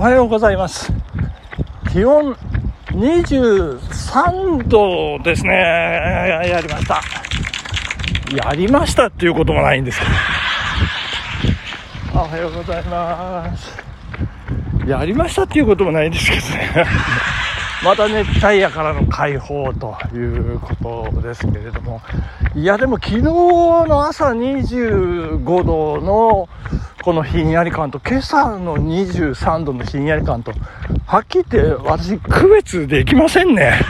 おはようございます。気温23度ですね。やりました。やりましたっていうこともないんですけど。おはようございます。やりましたっていうこともないんですけどね。また熱帯夜からの解放ということですけれども。いや、でも昨日の朝25度のこのひんやり感と今朝の23度のひんやり感と、はっきり言って私区別できませんね。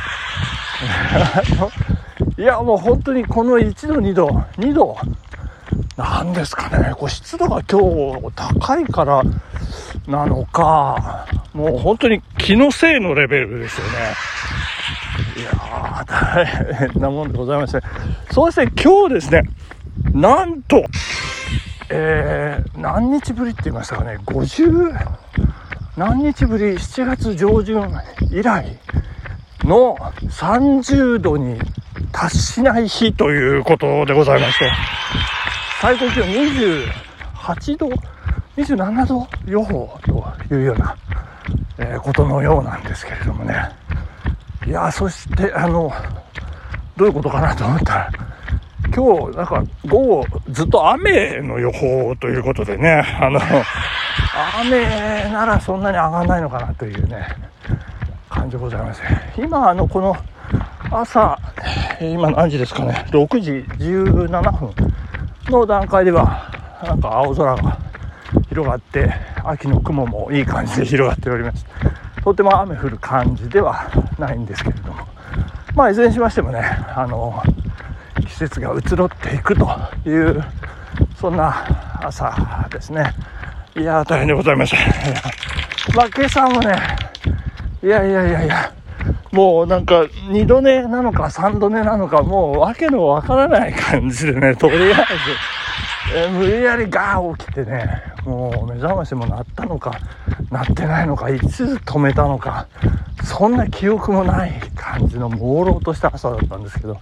いや、もう本当にこの1度、2度、2度、なんですかね、こう湿度が今日高いからなのか、もう本当に気のせいのレベルですよね。いやー、大変なもんでございまして。そうですね、今日ですね、なんと、えー、何日ぶりって言いましたかね、50何日ぶり、7月上旬以来の30度に達しない日ということでございまして、最高気温28度、27度予報というような、えーことのようなんですけれどもね。いやー、そして、あの、どういうことかなと思ったら、今日、なんか、午後、ずっと雨の予報ということでね、あの、雨ならそんなに上がらないのかなというね、感じでございます。今、あの、この、朝、今何時ですかね、6時17分の段階では、なんか青空が広がって、秋の雲もいい感じで広がっております。とても雨降る感じではないんですけれども、まあ、いずれにしましてもね、あの、季節が移ろっていくという、そんな朝ですね。いやー、大変でございました。まあ、今朝もね、いやいやいやいや、もうなんか2度寝なのか3度寝なのか、もう訳のわからない感じでね、とりあえず、えー無理やりガー起きてね、もう目覚ましも鳴ったのか、鳴ってないのか、いつ止めたのか、そんな記憶もない感じの朦朧とした朝だったんですけど、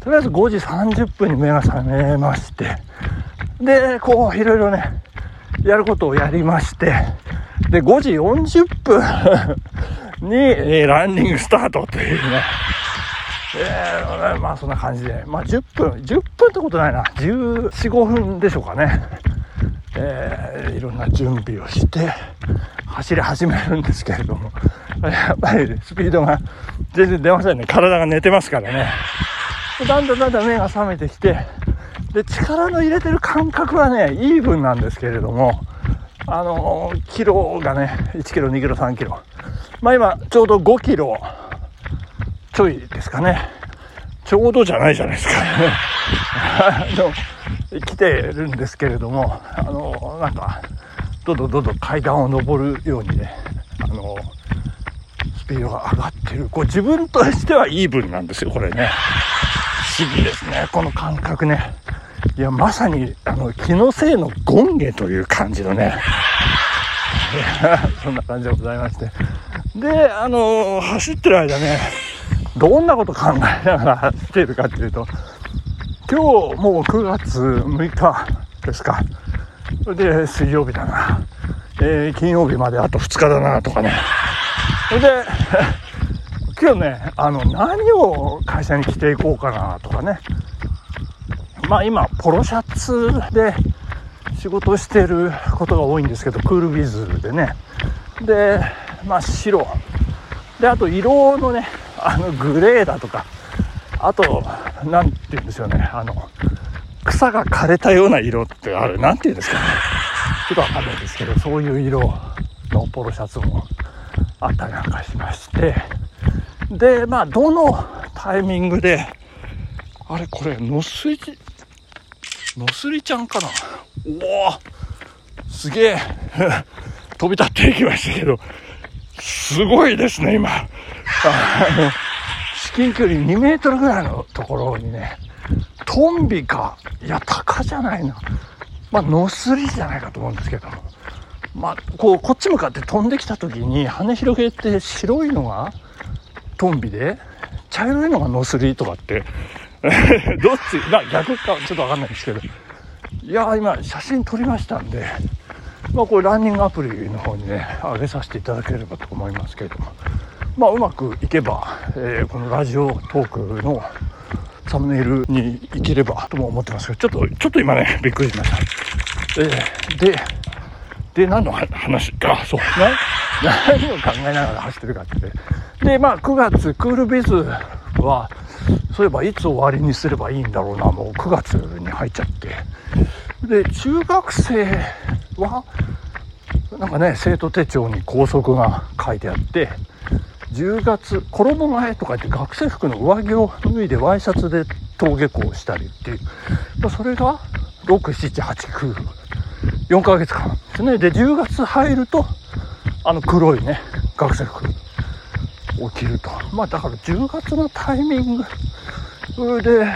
とりあえず5時30分に目が覚めまして、で、こういろいろね、やることをやりまして、で、5時40分 に、えランニングスタートというね、えーまあそんな感じで、まあ10分、10分ってことないな、14、5分でしょうかね。えーいろんな準備をして、走り始めるんですけれども、やっぱりスピードが全然出ませんね。体が寝てますからね。だんだんだんだん目が覚めてきて、で、力の入れてる感覚はね、イーブンなんですけれども、あのキロがね、1キロ、2キロ、3キロ。まあ今、ちょうど5キロちょいですかね。ちょうどじゃないじゃないですか。あの、来てるんですけれども、あの、なんか、どんどんどんどん階段を登るようにね、あの、スピードが上がってる。こう自分としてはイーブンなんですよ、これね。不思議ですね、この感覚ね。いや、まさに、あの、気のせいの権下という感じのね。そんな感じでございまして。で、あの走ってる間ね、どんなこと考えながら走ってるかっていうと、今日もう9月6日ですか。それで水曜日だな。えー金曜日まであと2日だなとかね。それで、今日ね、あの、何を会社に着ていこうかなとかね。まあ今、ポロシャツで仕事してることが多いんですけど、クールビズでね。で、まあ白。で、あと色のね、あの、グレーだとか、あと、なんて言うんでしょうね、あの、草が枯れたような色ってある、なんて言うんですかね。ちょっとわかんないですけど、そういう色のポロシャツもあったりなんかしまして、で、まあ、どのタイミングで、あれ、これ、のすり、のすりちゃんかな。おおすげえ。飛び立っていきましたけど、すごいですね、今。近距離2メートルぐらいのところにね、トンビか、いや、タカじゃないな。まあ、ノスリじゃないかと思うんですけど、まあ、こう、こっち向かって飛んできた時に、羽広げて白いのがトンビで、茶色いのがノスリとかって、どっち、まあ、逆かちょっとわかんないんですけど、いや、今、写真撮りましたんで、まあ、これランニングアプリの方にね上げさせていただければと思いますけれども。まあうまくいけば、えー、このラジオトークのサムネイルにいければとも思ってますけどちょっとちょっと今ねびっくりしました、えー、でで何の話か。そう。何を考えながら走ってるかって。でまあ9月クールビズはそういえばいつ終わりにすればいいんだろうな。もう9月に入っちゃって。で中学生はなんかね生徒手帳に校則が書いてあって10月衣替えとか言って学生服の上着を脱いでワイシャツで登下校したりっていう。まあそれが6789ヶ月間ですね。で10月入るとあの黒いね学生服を着ると。まあだから10月のタイミングで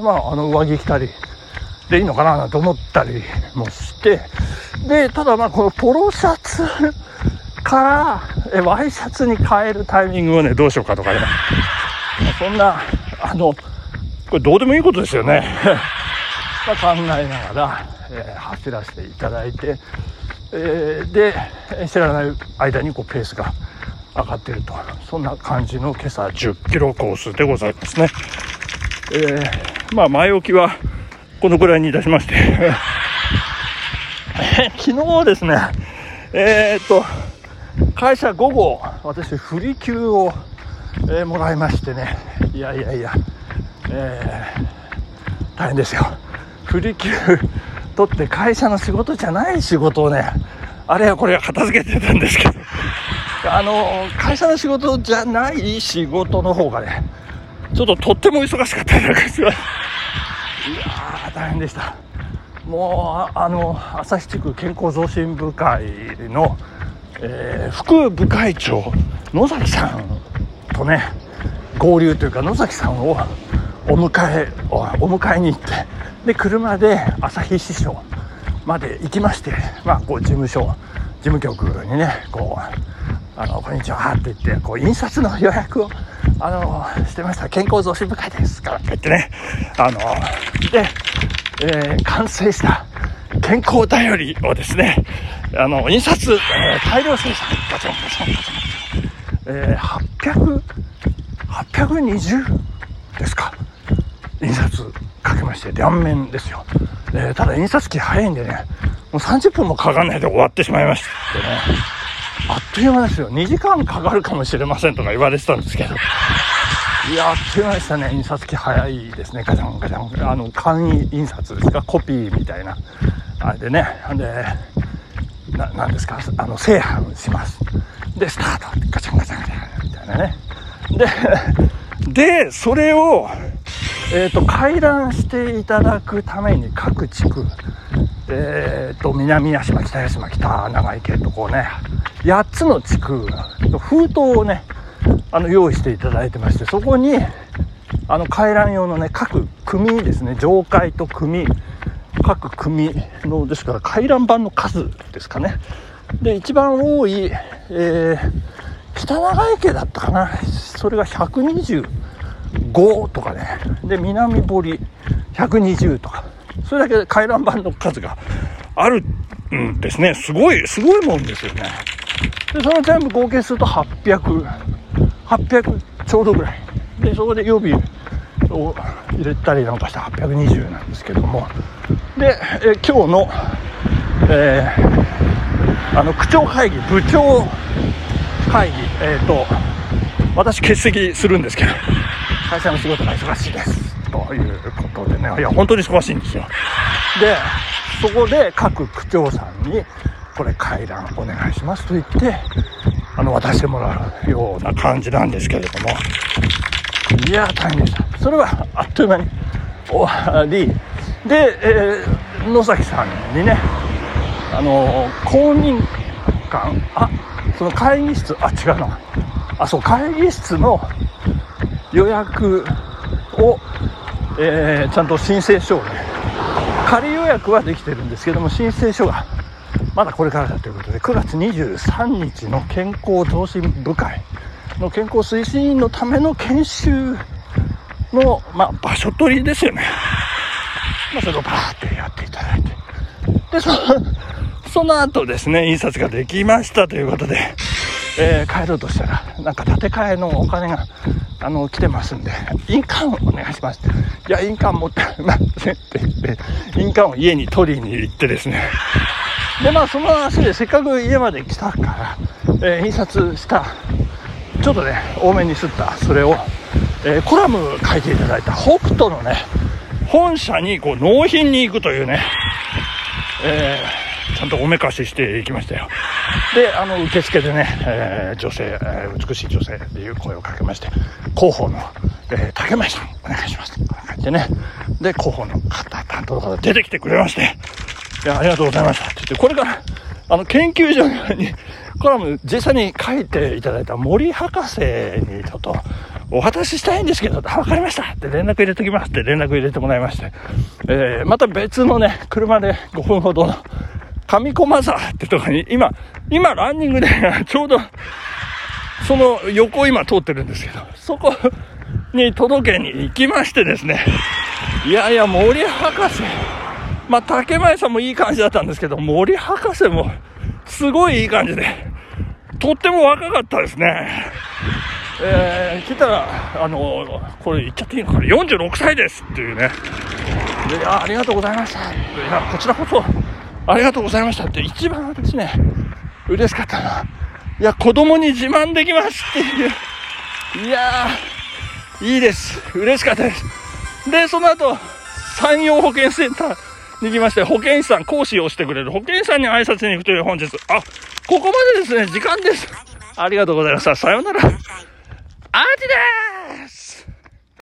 まああの上着着たりでいいのかななんて思ったりもして。でただまあこのポロシャツからえワイシャツに変えるタイミングをねどうしようかとかね。そんなあのこれどうでもいいことですよね。まあ考えながら、えー、走らせていただいて、えー、で知らない間にこうペースが上がってると。そんな感じの今朝10キロコースでございますね、えー、まあ前置きはこのくらいにいたしまして。昨日ですねえー、っと会社午後私振り休を、えー、もらいましてね。いやいやいや、えー、大変ですよ。振り休取って会社の仕事じゃない仕事をねあれはこれは片付けてたんですけど。あの会社の仕事じゃない仕事の方がねちょっととっても忙しかったりなんかしまいやー大変でした。もうあの旭地区健康増進部会の、えー、副部会長野崎さんとね合流というか野崎さんをお迎えお迎えに行ってで車で旭支所まで行きまして、まあ、こう事務所事務局にねこうあの、こんにちはって言って、こう、印刷の予約を、あの、してました。健康増進部会ですからって言ってね、あの、で、えー、完成した健康だよりをですね、あの、印刷、えー、大量生産、ガチャンガチャンガチャン、えー、800、820ですか。印刷かけまして、両面ですよ。えー、ただ印刷機早いんでね、もう30分もかかんないで終わってしまいましてね。あっという間ですよ。2時間かかるかもしれませんとか言われてたんですけど。いや、あっという間でしたね。印刷機早いですね。ガチャンガチャン。あの、簡易印刷ですかコピーみたいな。あれでね。で、ななんですか？あの、製版します。で、スタートガチャンガチャンガチャンみたいなね。で、で、それを、えっ、ー、と、回覧していただくために各地区、えっ、ー、と、南屋島、北屋島、北長池とこうね、8つの地区の封筒をね、あの、用意していただいてまして、そこに、あの、回覧用のね、各組ですね、上階と組、各組の、ですから回覧板の数ですかね。で、一番多い、えー、北長池だったかな。それが125とかね。で、南堀120とか。それだけで回覧板の数があるんですね。すごい、すごいもんですよね。で、その全部合計すると800、800ちょうどぐらい。で、そこで予備を入れたりなんかして820なんですけども。で、え今日の、えー、あの、区長会議、部長会議、えっ、ー、と、私欠席するんですけど、会社の仕事が忙しいです。ということでね、いや、本当に忙しいんですよ。で、そこで各区長さんに、これ回覧お願いしますと言って、あの、渡してもらうような感じなんですけれども、いや、大変でした。それはあっという間に終わり、で、えー、野崎さんにね、あの、公民館、あ、その会議室、あ、違うな。あ、そう、会議室の予約を、えー、ちゃんと申請書をね、仮予約はできてるんですけども、申請書がまだこれからだということで、9月23日の健康増進部会の健康推進員のための研修の、まあ、場所取りですよね。まあ、それをバーってやっていただいて。で、そその後ですね、印刷ができましたということで、えー、帰ろうとしたら、なんか建て替えのお金が、あの、来てますんで、印鑑をお願いします。いや、印鑑持ってませんって言って、印鑑を家に取りに行ってですね、で、まあ、その足でせっかく家まで来たから、えー、印刷した、ちょっとね、多めに吸った、それを、えー、コラム書いていただいた北斗のね、本社にこう納品に行くというね、えー、ちゃんとおめかししていきましたよ。で、あの、受付でね、えー、女性、えー、美しい女性っていう声をかけまして、広報の、えー、竹前さん、お願いします。こう書いてね。で、広報の方、担当の方出てきてくれまして、いや、ありがとうございましたって言って、これから、あの、研究所に、コラム実際に書いていただいた森博士にちょっとお渡ししたいんですけど、あ、わかりました。って連絡入れときますって連絡入れてもらいまして、えー、また別のね、車で5分ほどの上駒沢ってとこに、今、今ランニングでちょうど、その横今通ってるんですけど、そこに届けに行きましてですね、いやいや、森博士、まあ、竹前さんもいい感じだったんですけど、森博士も、すごいいい感じで、とっても若かったですね。えー、聞いたら、あの、これ言っちゃっていいのかな、46歳ですっていうね。で、いや、ありがとうございました。いや、こちらこそ、ありがとうございましたって、一番ですね、嬉しかったな。いや、子供に自慢できますっていう。いやー、いいです。嬉しかったです。で、その後、山陽保健センターに行きまして、保健師さん、講師をしてくれる保健師さんに挨拶に行くという本日。あ、ここまでですね、時間です。ありがとうございました。さようなら。アジです